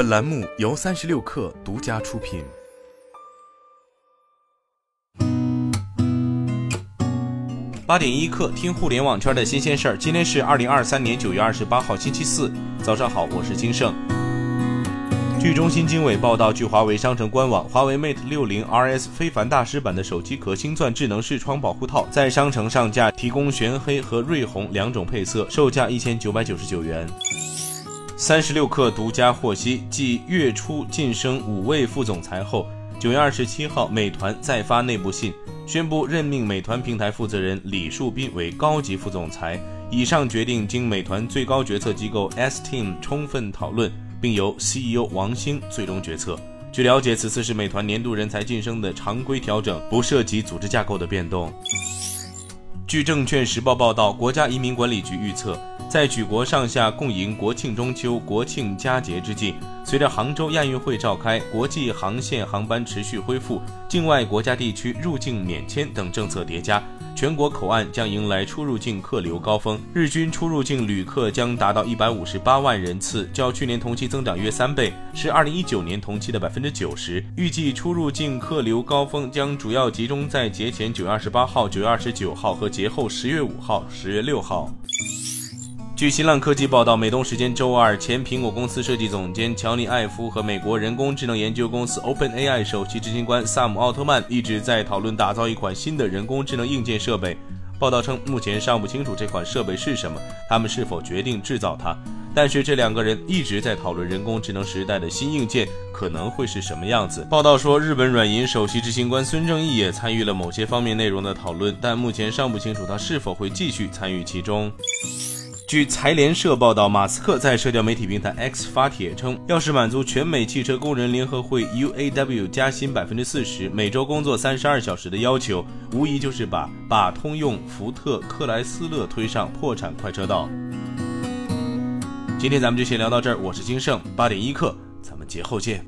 本栏目由三十六氪独家出品。八点一刻，听互联网圈的新鲜事儿。今天是二零二三年九月二十八号，星期四，早上好，我是金盛。据中新经纬报道，据华为商城官网，华为 Mate 六零 RS 非凡大师版的手机壳星钻智能视窗保护套在商城上架，提供玄黑和瑞红两种配色，售价一千九百九十九元。三十六氪独家获悉，继月初晋升五位副总裁后，九月二十七号，美团再发内部信，宣布任命美团平台负责人李树斌为高级副总裁。以上决定经美团最高决策机构 S Team 充分讨论。并由 CEO 王兴最终决策。据了解，此次是美团年度人才晋升的常规调整，不涉及组织架构的变动。据证券时报报道，国家移民管理局预测，在举国上下共迎国庆中秋、国庆佳节之际，随着杭州亚运会召开，国际航线航班持续恢复，境外国家地区入境免签等政策叠加。全国口岸将迎来出入境客流高峰，日均出入境旅客将达到一百五十八万人次，较去年同期增长约三倍，是二零一九年同期的百分之九十。预计出入境客流高峰将主要集中在节前九月二十八号、九月二十九号和节后十月五号、十月六号。据新浪科技报道，美东时间周二，前苹果公司设计总监乔尼·艾夫和美国人工智能研究公司 OpenAI 首席执行官萨姆·奥特曼一直在讨论打造一款新的人工智能硬件设备。报道称，目前尚不清楚这款设备是什么，他们是否决定制造它。但是这两个人一直在讨论人工智能时代的新硬件可能会是什么样子。报道说，日本软银首席执行官孙正义也参与了某些方面内容的讨论，但目前尚不清楚他是否会继续参与其中。据财联社报道，马斯克在社交媒体平台 X 发帖称，要是满足全美汽车工人联合会 UAW 加薪百分之四十、每周工作三十二小时的要求，无疑就是把把通用、福特、克莱斯勒推上破产快车道。今天咱们就先聊到这儿，我是金盛，八点一刻，咱们节后见。